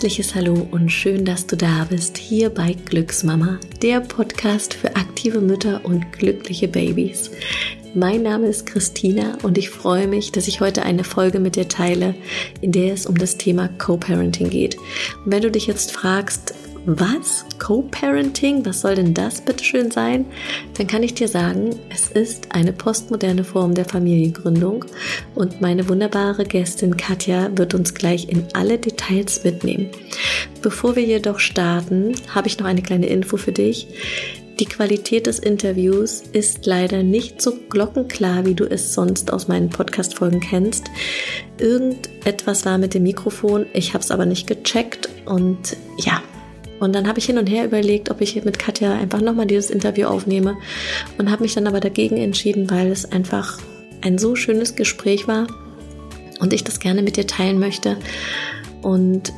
herzliches Hallo und schön, dass du da bist, hier bei Glücksmama, der Podcast für aktive Mütter und glückliche Babys. Mein Name ist Christina und ich freue mich, dass ich heute eine Folge mit dir teile, in der es um das Thema Co-Parenting geht. Und wenn du dich jetzt fragst, was? Co-Parenting? Was soll denn das bitteschön sein? Dann kann ich dir sagen, es ist eine postmoderne Form der Familiengründung und meine wunderbare Gästin Katja wird uns gleich in alle Details mitnehmen. Bevor wir jedoch starten, habe ich noch eine kleine Info für dich. Die Qualität des Interviews ist leider nicht so glockenklar, wie du es sonst aus meinen Podcast-Folgen kennst. Irgendetwas war mit dem Mikrofon, ich habe es aber nicht gecheckt und ja, und dann habe ich hin und her überlegt, ob ich mit Katja einfach nochmal dieses Interview aufnehme und habe mich dann aber dagegen entschieden, weil es einfach ein so schönes Gespräch war und ich das gerne mit dir teilen möchte. Und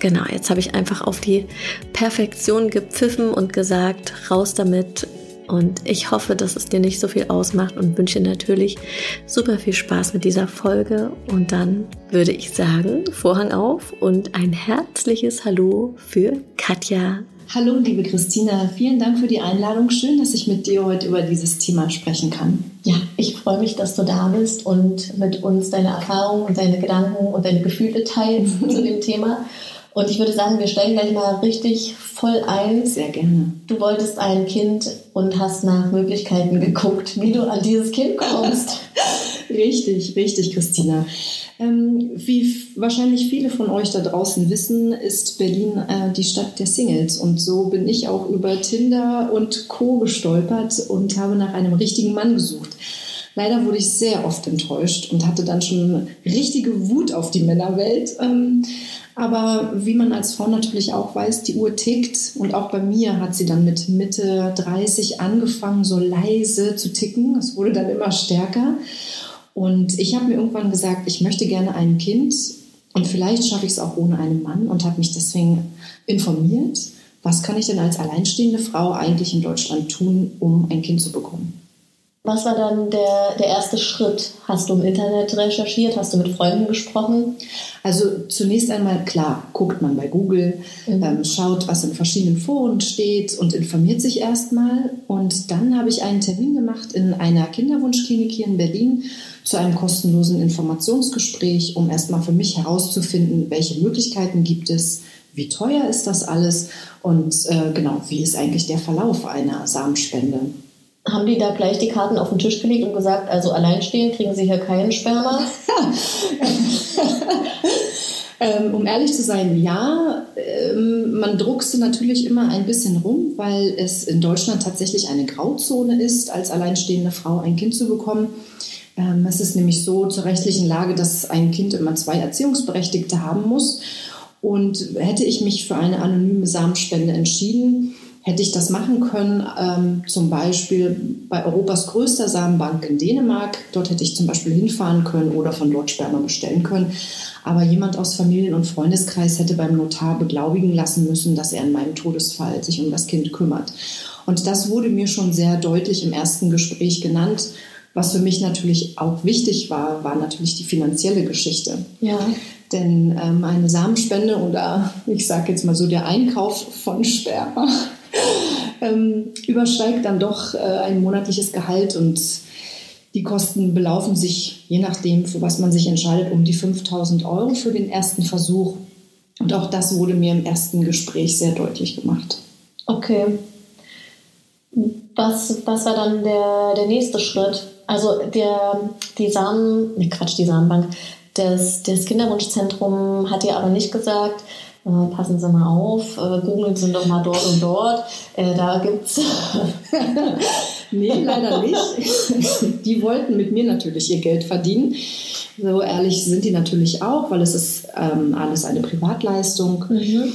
genau, jetzt habe ich einfach auf die Perfektion gepfiffen und gesagt, raus damit, und ich hoffe, dass es dir nicht so viel ausmacht und wünsche natürlich super viel Spaß mit dieser Folge. Und dann würde ich sagen, Vorhang auf und ein herzliches Hallo für Katja. Hallo, liebe Christina, vielen Dank für die Einladung. Schön, dass ich mit dir heute über dieses Thema sprechen kann. Ja, ich freue mich, dass du da bist und mit uns deine Erfahrungen und deine Gedanken und deine Gefühle teilst zu dem Thema. Und ich würde sagen, wir steigen gleich mal richtig voll ein. Sehr gerne. Du wolltest ein Kind und hast nach Möglichkeiten geguckt, wie du an dieses Kind kommst. richtig, richtig, Christina. Ähm, wie wahrscheinlich viele von euch da draußen wissen, ist Berlin äh, die Stadt der Singles. Und so bin ich auch über Tinder und Co. gestolpert und habe nach einem richtigen Mann gesucht. Leider wurde ich sehr oft enttäuscht und hatte dann schon richtige Wut auf die Männerwelt. Ähm, aber wie man als Frau natürlich auch weiß, die Uhr tickt. Und auch bei mir hat sie dann mit Mitte 30 angefangen, so leise zu ticken. Es wurde dann immer stärker. Und ich habe mir irgendwann gesagt, ich möchte gerne ein Kind. Und vielleicht schaffe ich es auch ohne einen Mann und habe mich deswegen informiert, was kann ich denn als alleinstehende Frau eigentlich in Deutschland tun, um ein Kind zu bekommen. Was war dann der, der erste Schritt? Hast du im Internet recherchiert? Hast du mit Freunden gesprochen? Also zunächst einmal klar, guckt man bei Google, mhm. ähm, schaut, was in verschiedenen Foren steht und informiert sich erstmal. Und dann habe ich einen Termin gemacht in einer Kinderwunschklinik hier in Berlin zu einem kostenlosen Informationsgespräch, um erstmal für mich herauszufinden, welche Möglichkeiten gibt es, wie teuer ist das alles und äh, genau, wie ist eigentlich der Verlauf einer Samenspende haben die da gleich die Karten auf den Tisch gelegt und gesagt, also alleinstehen kriegen sie hier keinen Sperma? ähm, um ehrlich zu sein, ja. Ähm, man druckste natürlich immer ein bisschen rum, weil es in Deutschland tatsächlich eine Grauzone ist, als alleinstehende Frau ein Kind zu bekommen. Ähm, es ist nämlich so zur rechtlichen Lage, dass ein Kind immer zwei Erziehungsberechtigte haben muss. Und hätte ich mich für eine anonyme Samenspende entschieden, hätte ich das machen können, ähm, zum Beispiel bei Europas größter Samenbank in Dänemark. Dort hätte ich zum Beispiel hinfahren können oder von dort Sperma bestellen können. Aber jemand aus Familien- und Freundeskreis hätte beim Notar beglaubigen lassen müssen, dass er in meinem Todesfall sich um das Kind kümmert. Und das wurde mir schon sehr deutlich im ersten Gespräch genannt. Was für mich natürlich auch wichtig war, war natürlich die finanzielle Geschichte. Ja. Denn ähm, eine Samenspende oder ich sage jetzt mal so der Einkauf von Sperma ähm, übersteigt dann doch äh, ein monatliches Gehalt und die Kosten belaufen sich, je nachdem, für was man sich entscheidet, um die 5000 Euro für den ersten Versuch. Und auch das wurde mir im ersten Gespräch sehr deutlich gemacht. Okay. Was, was war dann der, der nächste Schritt? Also der, die Samen, nee, Quatsch, die Samenbank, das, das Kinderwunschzentrum hat dir aber nicht gesagt, äh, passen Sie mal auf, äh, googeln Sie doch mal dort und dort. Äh, da gibt's. nee, leider nicht. Die wollten mit mir natürlich ihr Geld verdienen. So ehrlich sind die natürlich auch, weil es ist ähm, alles eine Privatleistung. Mhm.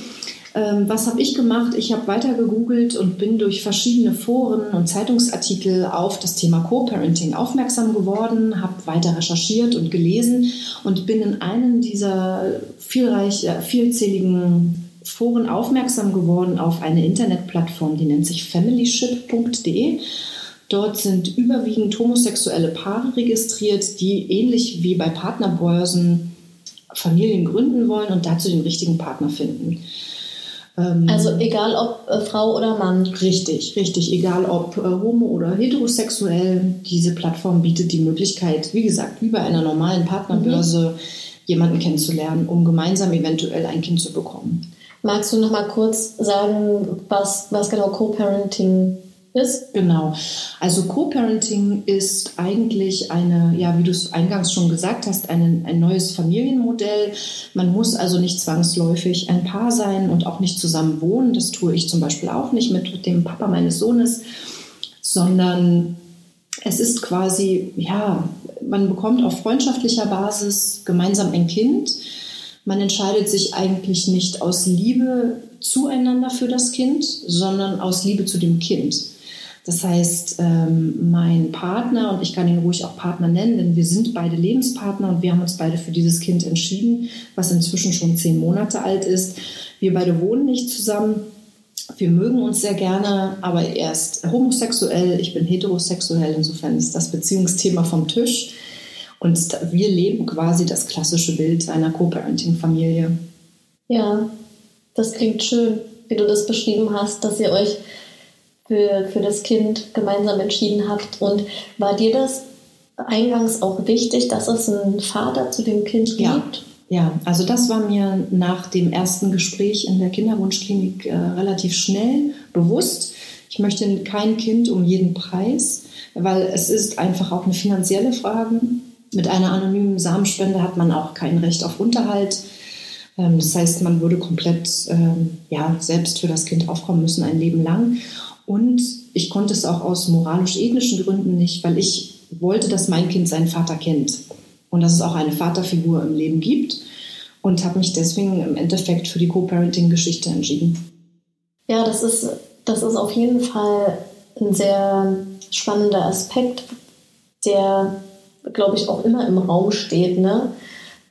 Ähm, was habe ich gemacht? Ich habe weiter gegoogelt und bin durch verschiedene Foren und Zeitungsartikel auf das Thema Co-Parenting aufmerksam geworden, habe weiter recherchiert und gelesen und bin in einen dieser vielreich, äh, vielzähligen Foren aufmerksam geworden auf eine Internetplattform, die nennt sich familyship.de. Dort sind überwiegend homosexuelle Paare registriert, die ähnlich wie bei Partnerbörsen Familien gründen wollen und dazu den richtigen Partner finden. Ähm, also egal ob äh, Frau oder Mann. Richtig, richtig. Egal ob äh, homo oder heterosexuell. Diese Plattform bietet die Möglichkeit, wie gesagt, wie bei einer normalen Partnerbörse, mhm. jemanden kennenzulernen, um gemeinsam eventuell ein Kind zu bekommen. Magst du noch mal kurz sagen, was, was genau Co-Parenting ist? Genau. Also Co-Parenting ist eigentlich eine, ja, wie du es eingangs schon gesagt hast, ein, ein neues Familienmodell. Man muss also nicht zwangsläufig ein Paar sein und auch nicht zusammen wohnen. Das tue ich zum Beispiel auch nicht mit dem Papa meines Sohnes, sondern es ist quasi, ja, man bekommt auf freundschaftlicher Basis gemeinsam ein Kind. Man entscheidet sich eigentlich nicht aus Liebe zueinander für das Kind, sondern aus Liebe zu dem Kind. Das heißt, ähm, mein Partner, und ich kann ihn ruhig auch Partner nennen, denn wir sind beide Lebenspartner und wir haben uns beide für dieses Kind entschieden, was inzwischen schon zehn Monate alt ist. Wir beide wohnen nicht zusammen. Wir mögen uns sehr gerne, aber er ist homosexuell, ich bin heterosexuell. Insofern ist das Beziehungsthema vom Tisch. Und wir leben quasi das klassische Bild einer Co-Parenting-Familie. Ja, das klingt schön, wie du das beschrieben hast, dass ihr euch für, für das Kind gemeinsam entschieden habt. Und war dir das eingangs auch wichtig, dass es einen Vater zu dem Kind gibt? Ja. Ja, also das war mir nach dem ersten Gespräch in der Kinderwunschklinik äh, relativ schnell bewusst. Ich möchte kein Kind um jeden Preis, weil es ist einfach auch eine finanzielle Frage. Mit einer anonymen Samenspende hat man auch kein Recht auf Unterhalt. Ähm, das heißt, man würde komplett ähm, ja, selbst für das Kind aufkommen müssen, ein Leben lang. Und ich konnte es auch aus moralisch-ethnischen Gründen nicht, weil ich wollte, dass mein Kind seinen Vater kennt und dass es auch eine Vaterfigur im Leben gibt und habe mich deswegen im Endeffekt für die Co-Parenting-Geschichte entschieden. Ja, das ist, das ist auf jeden Fall ein sehr spannender Aspekt, der, glaube ich, auch immer im Raum steht. Ne?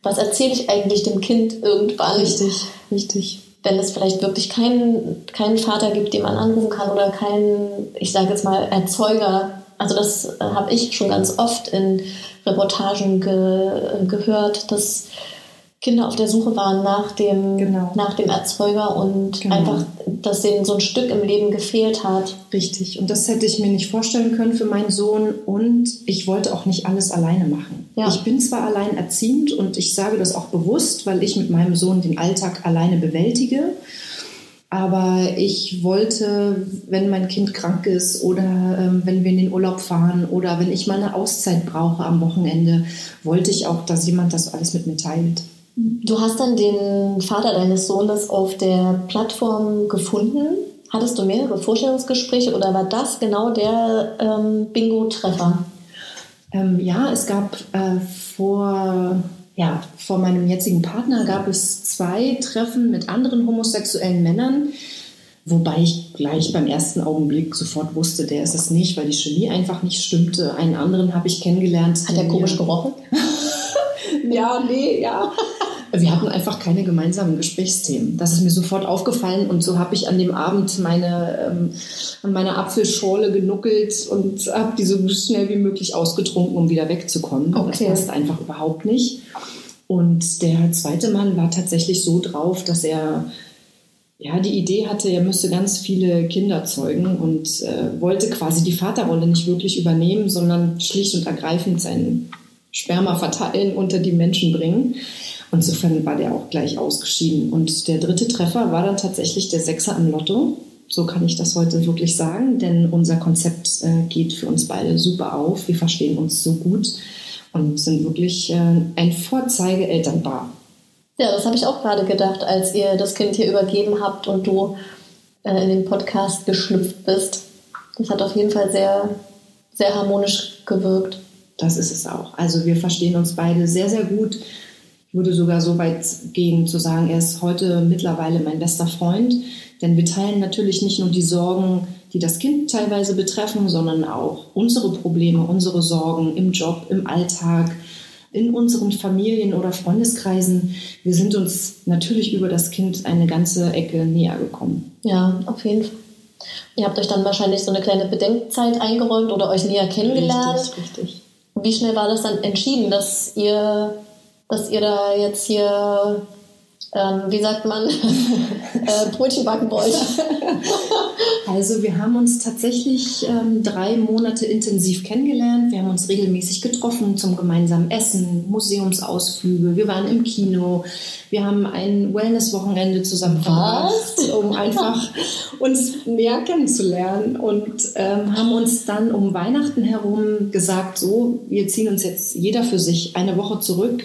Was erzähle ich eigentlich dem Kind irgendwann? Richtig, richtig wenn es vielleicht wirklich keinen, keinen Vater gibt, den man anrufen kann oder keinen, ich sage jetzt mal, Erzeuger. Also das äh, habe ich schon ganz oft in Reportagen ge gehört, dass Kinder auf der Suche waren nach dem, genau. nach dem Erzeuger und genau. einfach, dass denen so ein Stück im Leben gefehlt hat. Richtig. Und das hätte ich mir nicht vorstellen können für meinen Sohn. Und ich wollte auch nicht alles alleine machen. Ja. Ich bin zwar alleinerziehend und ich sage das auch bewusst, weil ich mit meinem Sohn den Alltag alleine bewältige. Aber ich wollte, wenn mein Kind krank ist oder ähm, wenn wir in den Urlaub fahren oder wenn ich mal eine Auszeit brauche am Wochenende, wollte ich auch, dass jemand das alles mit mir teilt. Du hast dann den Vater deines Sohnes auf der Plattform gefunden. Hattest du mehrere Vorstellungsgespräche oder war das genau der ähm, Bingo-Treffer? Ähm, ja, es gab äh, vor, ja, vor meinem jetzigen Partner gab es zwei Treffen mit anderen homosexuellen Männern, wobei ich gleich beim ersten Augenblick sofort wusste, der ist es nicht, weil die Chemie einfach nicht stimmte. Einen anderen habe ich kennengelernt. Hat er komisch gerochen? ja, nee, ja. Wir hatten einfach keine gemeinsamen Gesprächsthemen. Das ist mir sofort aufgefallen und so habe ich an dem Abend meine, ähm, an meiner Apfelschorle genuckelt und habe die so schnell wie möglich ausgetrunken, um wieder wegzukommen. Okay. Das passt einfach überhaupt nicht. Und der zweite Mann war tatsächlich so drauf, dass er ja, die Idee hatte, er müsste ganz viele Kinder zeugen und äh, wollte quasi die Vaterrolle nicht wirklich übernehmen, sondern schlicht und ergreifend seinen Sperma verteilen, unter die Menschen bringen. Insofern war der auch gleich ausgeschieden. Und der dritte Treffer war dann tatsächlich der Sechser am Lotto. So kann ich das heute wirklich sagen, denn unser Konzept äh, geht für uns beide super auf. Wir verstehen uns so gut und sind wirklich äh, ein Vorzeige-Elternpaar. Ja, das habe ich auch gerade gedacht, als ihr das Kind hier übergeben habt und du äh, in den Podcast geschlüpft bist. Das hat auf jeden Fall sehr, sehr harmonisch gewirkt. Das ist es auch. Also wir verstehen uns beide sehr, sehr gut würde sogar so weit gehen zu sagen, er ist heute mittlerweile mein bester Freund. Denn wir teilen natürlich nicht nur die Sorgen, die das Kind teilweise betreffen, sondern auch unsere Probleme, unsere Sorgen im Job, im Alltag, in unseren Familien oder Freundeskreisen. Wir sind uns natürlich über das Kind eine ganze Ecke näher gekommen. Ja, auf jeden Fall. Ihr habt euch dann wahrscheinlich so eine kleine Bedenkzeit eingeräumt oder euch näher kennengelernt. Richtig, richtig. Wie schnell war das dann entschieden, dass ihr dass ihr da jetzt hier ähm, wie sagt man, äh, Brötchen backen wollt? also wir haben uns tatsächlich ähm, drei Monate intensiv kennengelernt. Wir haben uns regelmäßig getroffen zum gemeinsamen Essen, Museumsausflüge. Wir waren im Kino. Wir haben ein Wellness-Wochenende zusammen verbracht, um einfach uns mehr kennenzulernen und ähm, haben uns dann um Weihnachten herum gesagt, so, wir ziehen uns jetzt jeder für sich eine Woche zurück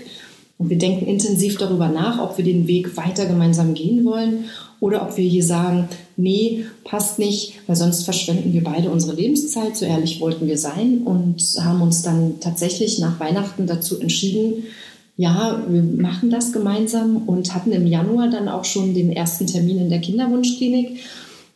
und wir denken intensiv darüber nach, ob wir den Weg weiter gemeinsam gehen wollen oder ob wir hier sagen, nee, passt nicht, weil sonst verschwenden wir beide unsere Lebenszeit. So ehrlich wollten wir sein und haben uns dann tatsächlich nach Weihnachten dazu entschieden, ja, wir machen das gemeinsam und hatten im Januar dann auch schon den ersten Termin in der Kinderwunschklinik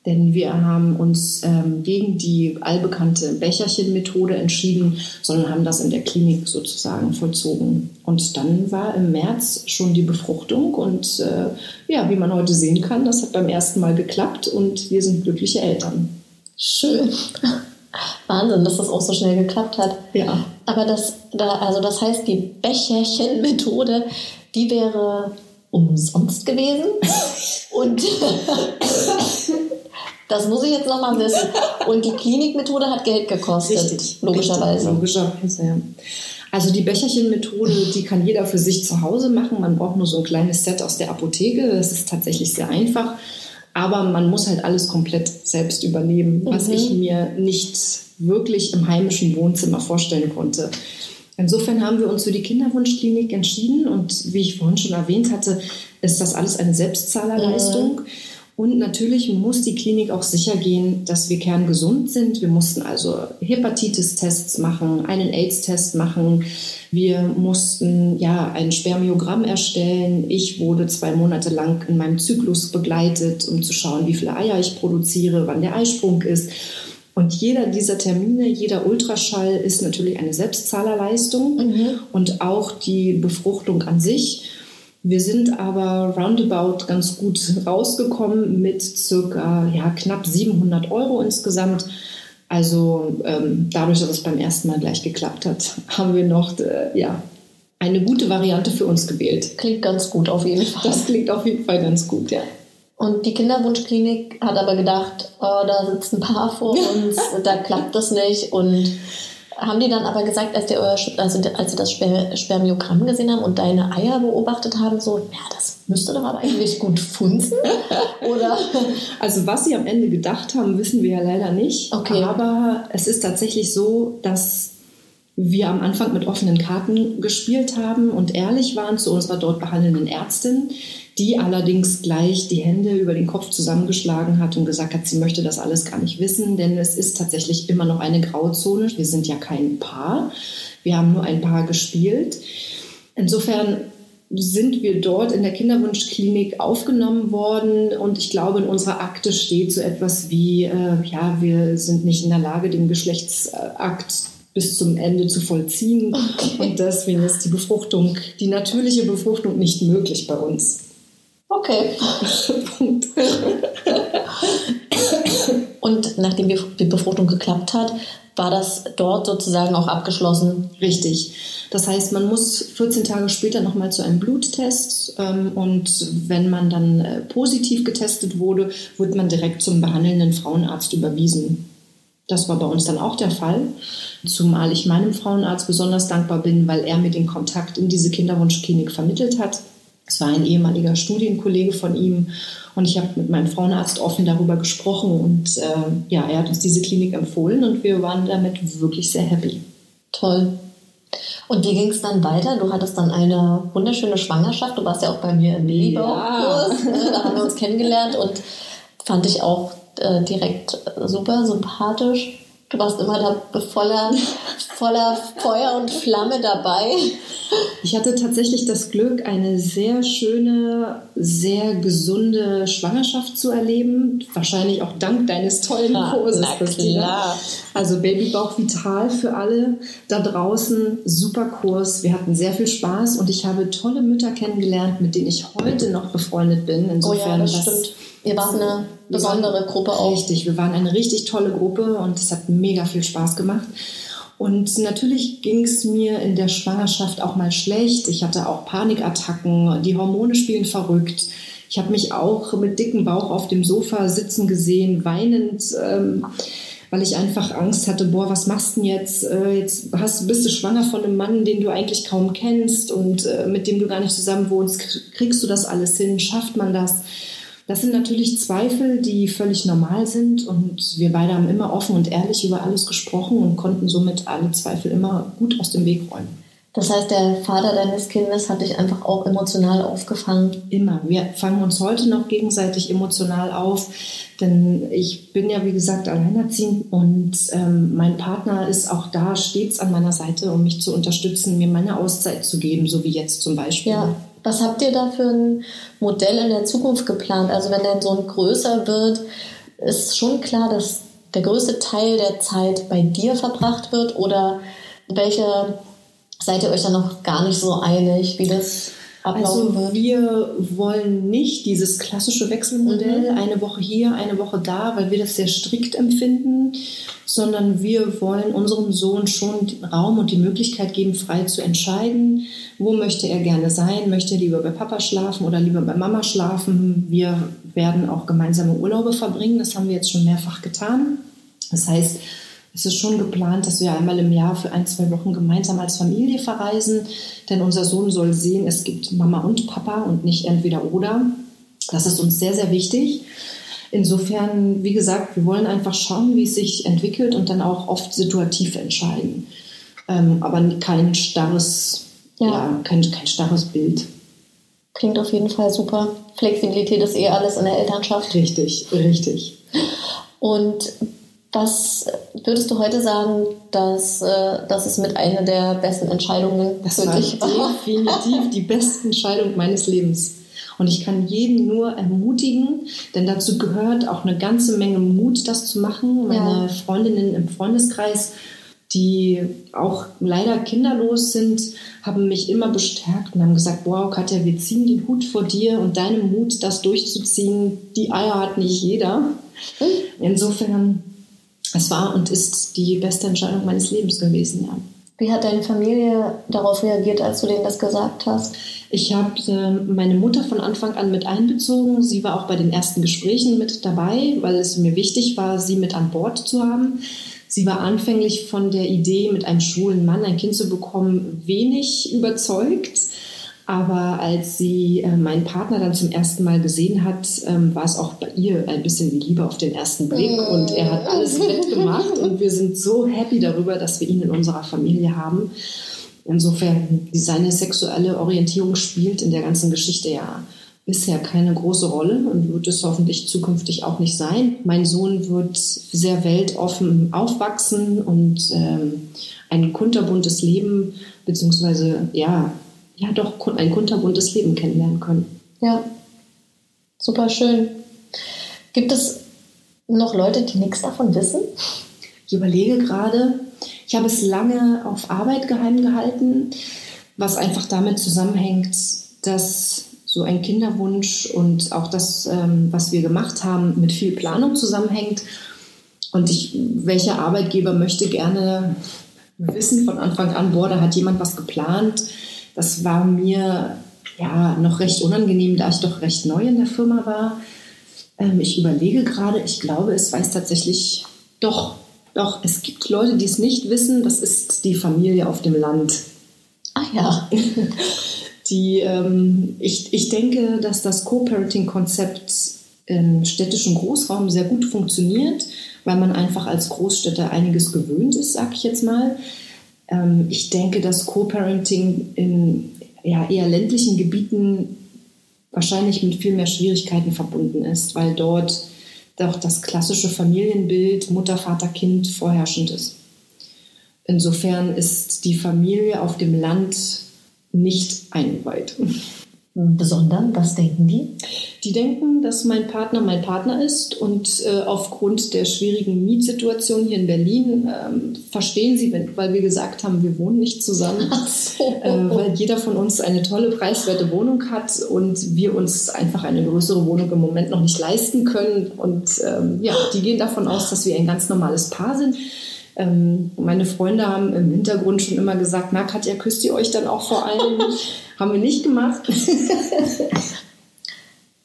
denn wir haben uns ähm, gegen die allbekannte Becherchen-Methode entschieden, sondern haben das in der Klinik sozusagen vollzogen. Und dann war im März schon die Befruchtung und äh, ja, wie man heute sehen kann, das hat beim ersten Mal geklappt und wir sind glückliche Eltern. Schön. Wahnsinn, dass das auch so schnell geklappt hat. Ja. Aber das, da, also das heißt, die Becherchen-Methode, die wäre umsonst gewesen. Und Das muss ich jetzt nochmal wissen. Und die Klinikmethode hat Geld gekostet. Richtig. Logischerweise. Richtig, logischerweise, ja. Also die Becherchenmethode, die kann jeder für sich zu Hause machen. Man braucht nur so ein kleines Set aus der Apotheke. Das ist tatsächlich sehr einfach. Aber man muss halt alles komplett selbst übernehmen, was mhm. ich mir nicht wirklich im heimischen Wohnzimmer vorstellen konnte. Insofern haben wir uns für die Kinderwunschklinik entschieden und wie ich vorhin schon erwähnt hatte, ist das alles eine Selbstzahlerleistung. Mhm. Und natürlich muss die Klinik auch sicher gehen, dass wir kerngesund sind. Wir mussten also Hepatitis-Tests machen, einen AIDS-Test machen. Wir mussten ja ein Spermiogramm erstellen. Ich wurde zwei Monate lang in meinem Zyklus begleitet, um zu schauen, wie viele Eier ich produziere, wann der Eisprung ist. Und jeder dieser Termine, jeder Ultraschall ist natürlich eine Selbstzahlerleistung mhm. und auch die Befruchtung an sich. Wir sind aber roundabout ganz gut rausgekommen mit circa ja, knapp 700 Euro insgesamt. Also ähm, dadurch, dass es beim ersten Mal gleich geklappt hat, haben wir noch äh, ja, eine gute Variante für uns gewählt. Klingt ganz gut auf jeden Fall. Das klingt auf jeden Fall ganz gut, ja. Und die Kinderwunschklinik hat aber gedacht, oh, da sitzt ein Paar vor uns, da klappt das nicht und haben die dann aber gesagt, als, die, also als sie das Spermiogramm gesehen haben und deine Eier beobachtet haben, so, ja, das müsste doch aber eigentlich gut funzen? Oder? Also, was sie am Ende gedacht haben, wissen wir ja leider nicht. Okay. Aber es ist tatsächlich so, dass wir am Anfang mit offenen Karten gespielt haben und ehrlich waren zu unserer dort behandelnden Ärztin, die allerdings gleich die Hände über den Kopf zusammengeschlagen hat und gesagt hat, sie möchte das alles gar nicht wissen, denn es ist tatsächlich immer noch eine Grauzone. Wir sind ja kein Paar. Wir haben nur ein Paar gespielt. Insofern sind wir dort in der Kinderwunschklinik aufgenommen worden und ich glaube, in unserer Akte steht so etwas wie, äh, ja, wir sind nicht in der Lage, den Geschlechtsakt bis zum Ende zu vollziehen okay. und deswegen ist die Befruchtung, die natürliche Befruchtung nicht möglich bei uns. Okay. Punkt. Und nachdem die Befruchtung geklappt hat, war das dort sozusagen auch abgeschlossen? Richtig. Das heißt, man muss 14 Tage später nochmal zu einem Bluttest ähm, und wenn man dann äh, positiv getestet wurde, wird man direkt zum behandelnden Frauenarzt überwiesen. Das war bei uns dann auch der Fall, zumal ich meinem Frauenarzt besonders dankbar bin, weil er mir den Kontakt in diese Kinderwunschklinik vermittelt hat. Es war ein ehemaliger Studienkollege von ihm und ich habe mit meinem Frauenarzt offen darüber gesprochen und äh, ja, er hat uns diese Klinik empfohlen und wir waren damit wirklich sehr happy. Toll. Und wie ging es dann weiter? Du hattest dann eine wunderschöne Schwangerschaft. Du warst ja auch bei mir im Babybauchkurs. Ja. Ne? Da haben wir uns kennengelernt und fand ich auch äh, direkt super sympathisch. Du warst immer da voller, voller Feuer und Flamme dabei. Ich hatte tatsächlich das Glück, eine sehr schöne, sehr gesunde Schwangerschaft zu erleben. Wahrscheinlich auch dank deines tollen Kurses, Na Klar. Also Babybauch Vital für alle da draußen. Super Kurs. Wir hatten sehr viel Spaß und ich habe tolle Mütter kennengelernt, mit denen ich heute noch befreundet bin. Insofern, oh ja, das, das stimmt Ihr wart eine besondere waren, Gruppe auch. Richtig, wir waren eine richtig tolle Gruppe und es hat mega viel Spaß gemacht. Und natürlich ging es mir in der Schwangerschaft auch mal schlecht. Ich hatte auch Panikattacken, die Hormone spielen verrückt. Ich habe mich auch mit dicken Bauch auf dem Sofa sitzen gesehen, weinend. Ähm, weil ich einfach Angst hatte, boah, was machst du denn jetzt? Äh, jetzt hast, bist du schwanger von einem Mann, den du eigentlich kaum kennst und äh, mit dem du gar nicht zusammen wohnst. Kriegst du das alles hin? Schafft man das? Das sind natürlich Zweifel, die völlig normal sind und wir beide haben immer offen und ehrlich über alles gesprochen und konnten somit alle Zweifel immer gut aus dem Weg räumen. Das heißt, der Vater deines Kindes hat dich einfach auch emotional aufgefangen? Immer. Wir fangen uns heute noch gegenseitig emotional auf, denn ich bin ja, wie gesagt, alleinerziehend und ähm, mein Partner ist auch da stets an meiner Seite, um mich zu unterstützen, mir meine Auszeit zu geben, so wie jetzt zum Beispiel. Ja. Was habt ihr da für ein Modell in der Zukunft geplant? Also wenn dein Sohn größer wird, ist schon klar, dass der größte Teil der Zeit bei dir verbracht wird oder welche seid ihr euch da noch gar nicht so einig, wie das ablaufen also wird? Wir wollen nicht dieses klassische Wechselmodell, mhm. eine Woche hier, eine Woche da, weil wir das sehr strikt empfinden, sondern wir wollen unserem Sohn schon den Raum und die Möglichkeit geben, frei zu entscheiden, wo möchte er gerne sein, möchte er lieber bei Papa schlafen oder lieber bei Mama schlafen. Wir werden auch gemeinsame Urlaube verbringen, das haben wir jetzt schon mehrfach getan. Das heißt, es ist schon geplant, dass wir einmal im Jahr für ein, zwei Wochen gemeinsam als Familie verreisen, denn unser Sohn soll sehen, es gibt Mama und Papa und nicht entweder oder. Das ist uns sehr, sehr wichtig. Insofern, wie gesagt, wir wollen einfach schauen, wie es sich entwickelt und dann auch oft situativ entscheiden. Ähm, aber kein starres, ja. ja, kein, kein starres Bild. Klingt auf jeden Fall super. Flexibilität ist eh alles in der Elternschaft. Richtig, richtig. Und was würdest du heute sagen, dass äh, das ist mit einer der besten Entscheidungen das für dich war? Definitiv die beste Entscheidung meines Lebens. Und ich kann jeden nur ermutigen, denn dazu gehört auch eine ganze Menge Mut, das zu machen. Meine ja. Freundinnen im Freundeskreis, die auch leider kinderlos sind, haben mich immer bestärkt und haben gesagt, wow, Katja, wir ziehen den Hut vor dir und deinem Mut, das durchzuziehen, die Eier hat nicht jeder. Hm. Insofern es war und ist die beste Entscheidung meines Lebens gewesen, ja. Wie hat deine Familie darauf reagiert, als du denen das gesagt hast? Ich habe äh, meine Mutter von Anfang an mit einbezogen. Sie war auch bei den ersten Gesprächen mit dabei, weil es mir wichtig war, sie mit an Bord zu haben. Sie war anfänglich von der Idee, mit einem schwulen Mann ein Kind zu bekommen, wenig überzeugt. Aber als sie äh, meinen Partner dann zum ersten Mal gesehen hat, ähm, war es auch bei ihr ein bisschen die Liebe auf den ersten Blick. Und er hat alles mitgemacht. Und wir sind so happy darüber, dass wir ihn in unserer Familie haben. Insofern, seine sexuelle Orientierung spielt in der ganzen Geschichte ja bisher keine große Rolle und wird es hoffentlich zukünftig auch nicht sein. Mein Sohn wird sehr weltoffen aufwachsen und ähm, ein kunterbuntes Leben, beziehungsweise ja, ja doch ein kunterbuntes Leben kennenlernen können. Ja, super schön. Gibt es noch Leute, die nichts davon wissen? Ich überlege gerade, ich habe es lange auf Arbeit geheim gehalten, was einfach damit zusammenhängt, dass so ein Kinderwunsch und auch das, ähm, was wir gemacht haben, mit viel Planung zusammenhängt. Und ich, welcher Arbeitgeber möchte gerne wissen von Anfang an, boah, da hat jemand was geplant das war mir ja noch recht unangenehm, da ich doch recht neu in der Firma war. Ähm, ich überlege gerade, ich glaube, es weiß tatsächlich doch, doch, es gibt Leute, die es nicht wissen. Das ist die Familie auf dem Land. Ah ja. Die, ähm, ich, ich denke, dass das Co-Parenting-Konzept im städtischen Großraum sehr gut funktioniert, weil man einfach als Großstädter einiges gewöhnt ist, sag ich jetzt mal. Ähm, ich denke, dass Co-Parenting in ja, eher ländlichen Gebieten wahrscheinlich mit viel mehr Schwierigkeiten verbunden ist, weil dort doch das klassische Familienbild Mutter, Vater, Kind vorherrschend ist. Insofern ist die Familie auf dem Land nicht eingeweiht. Besonders, was denken die? Die denken, dass mein Partner mein Partner ist und äh, aufgrund der schwierigen Mietsituation hier in Berlin ähm, verstehen sie, wenn, weil wir gesagt haben, wir wohnen nicht zusammen, so. äh, weil jeder von uns eine tolle preiswerte Wohnung hat und wir uns einfach eine größere Wohnung im Moment noch nicht leisten können. Und ähm, ja, die gehen davon aus, dass wir ein ganz normales Paar sind. Ähm, meine Freunde haben im Hintergrund schon immer gesagt, na Katja, küsst ihr euch dann auch vor allem? haben wir nicht gemacht.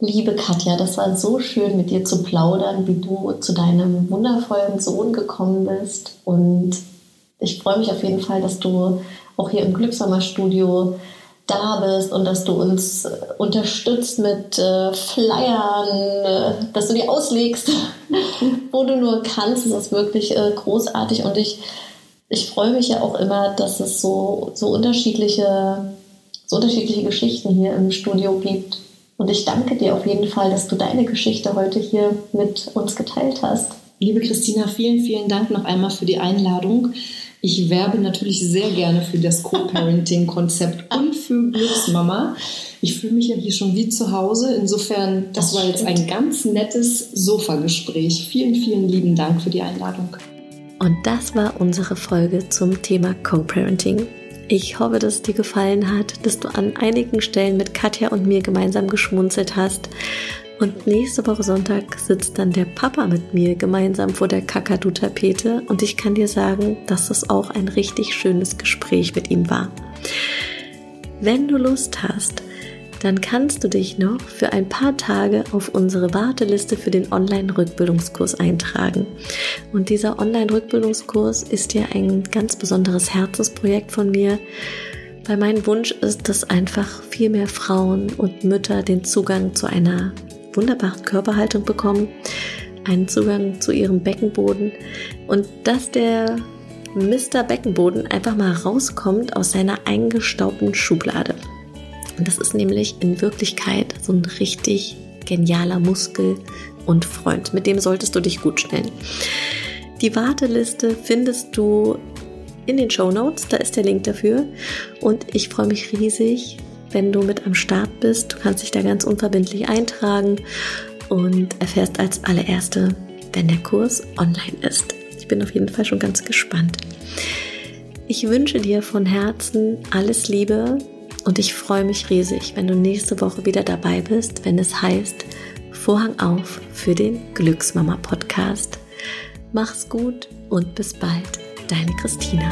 Liebe Katja, das war so schön mit dir zu plaudern, wie du zu deinem wundervollen Sohn gekommen bist. Und ich freue mich auf jeden Fall, dass du auch hier im Glücksmama-Studio da bist und dass du uns äh, unterstützt mit äh, Flyern, äh, dass du die auslegst, wo du nur kannst. Das ist wirklich äh, großartig und ich, ich freue mich ja auch immer, dass es so, so, unterschiedliche, so unterschiedliche Geschichten hier im Studio gibt. Und ich danke dir auf jeden Fall, dass du deine Geschichte heute hier mit uns geteilt hast. Liebe Christina, vielen, vielen Dank noch einmal für die Einladung. Ich werbe natürlich sehr gerne für das Co-Parenting-Konzept und für Glücksmama. Ich fühle mich ja hier schon wie zu Hause. Insofern, das, das war jetzt ein ganz nettes Sofa-Gespräch. Vielen, vielen lieben Dank für die Einladung. Und das war unsere Folge zum Thema Co-Parenting. Ich hoffe, dass es dir gefallen hat, dass du an einigen Stellen mit Katja und mir gemeinsam geschmunzelt hast und nächste Woche Sonntag sitzt dann der Papa mit mir gemeinsam vor der Kakadu-Tapete und ich kann dir sagen, dass das auch ein richtig schönes Gespräch mit ihm war. Wenn du Lust hast, dann kannst du dich noch für ein paar Tage auf unsere Warteliste für den Online-Rückbildungskurs eintragen. Und dieser Online-Rückbildungskurs ist ja ein ganz besonderes Herzensprojekt von mir, weil mein Wunsch ist, dass einfach viel mehr Frauen und Mütter den Zugang zu einer wunderbare Körperhaltung bekommen, einen Zugang zu ihrem Beckenboden und dass der Mr. Beckenboden einfach mal rauskommt aus seiner eingestaubten Schublade. Und das ist nämlich in Wirklichkeit so ein richtig genialer Muskel und Freund. Mit dem solltest du dich gut stellen. Die Warteliste findest du in den Show Notes, da ist der Link dafür. Und ich freue mich riesig, wenn du mit am Start bist. Du kannst dich da ganz unverbindlich eintragen und erfährst als allererste, wenn der Kurs online ist. Ich bin auf jeden Fall schon ganz gespannt. Ich wünsche dir von Herzen alles Liebe und ich freue mich riesig, wenn du nächste Woche wieder dabei bist, wenn es heißt Vorhang auf für den Glücksmama Podcast. Mach's gut und bis bald, deine Christina.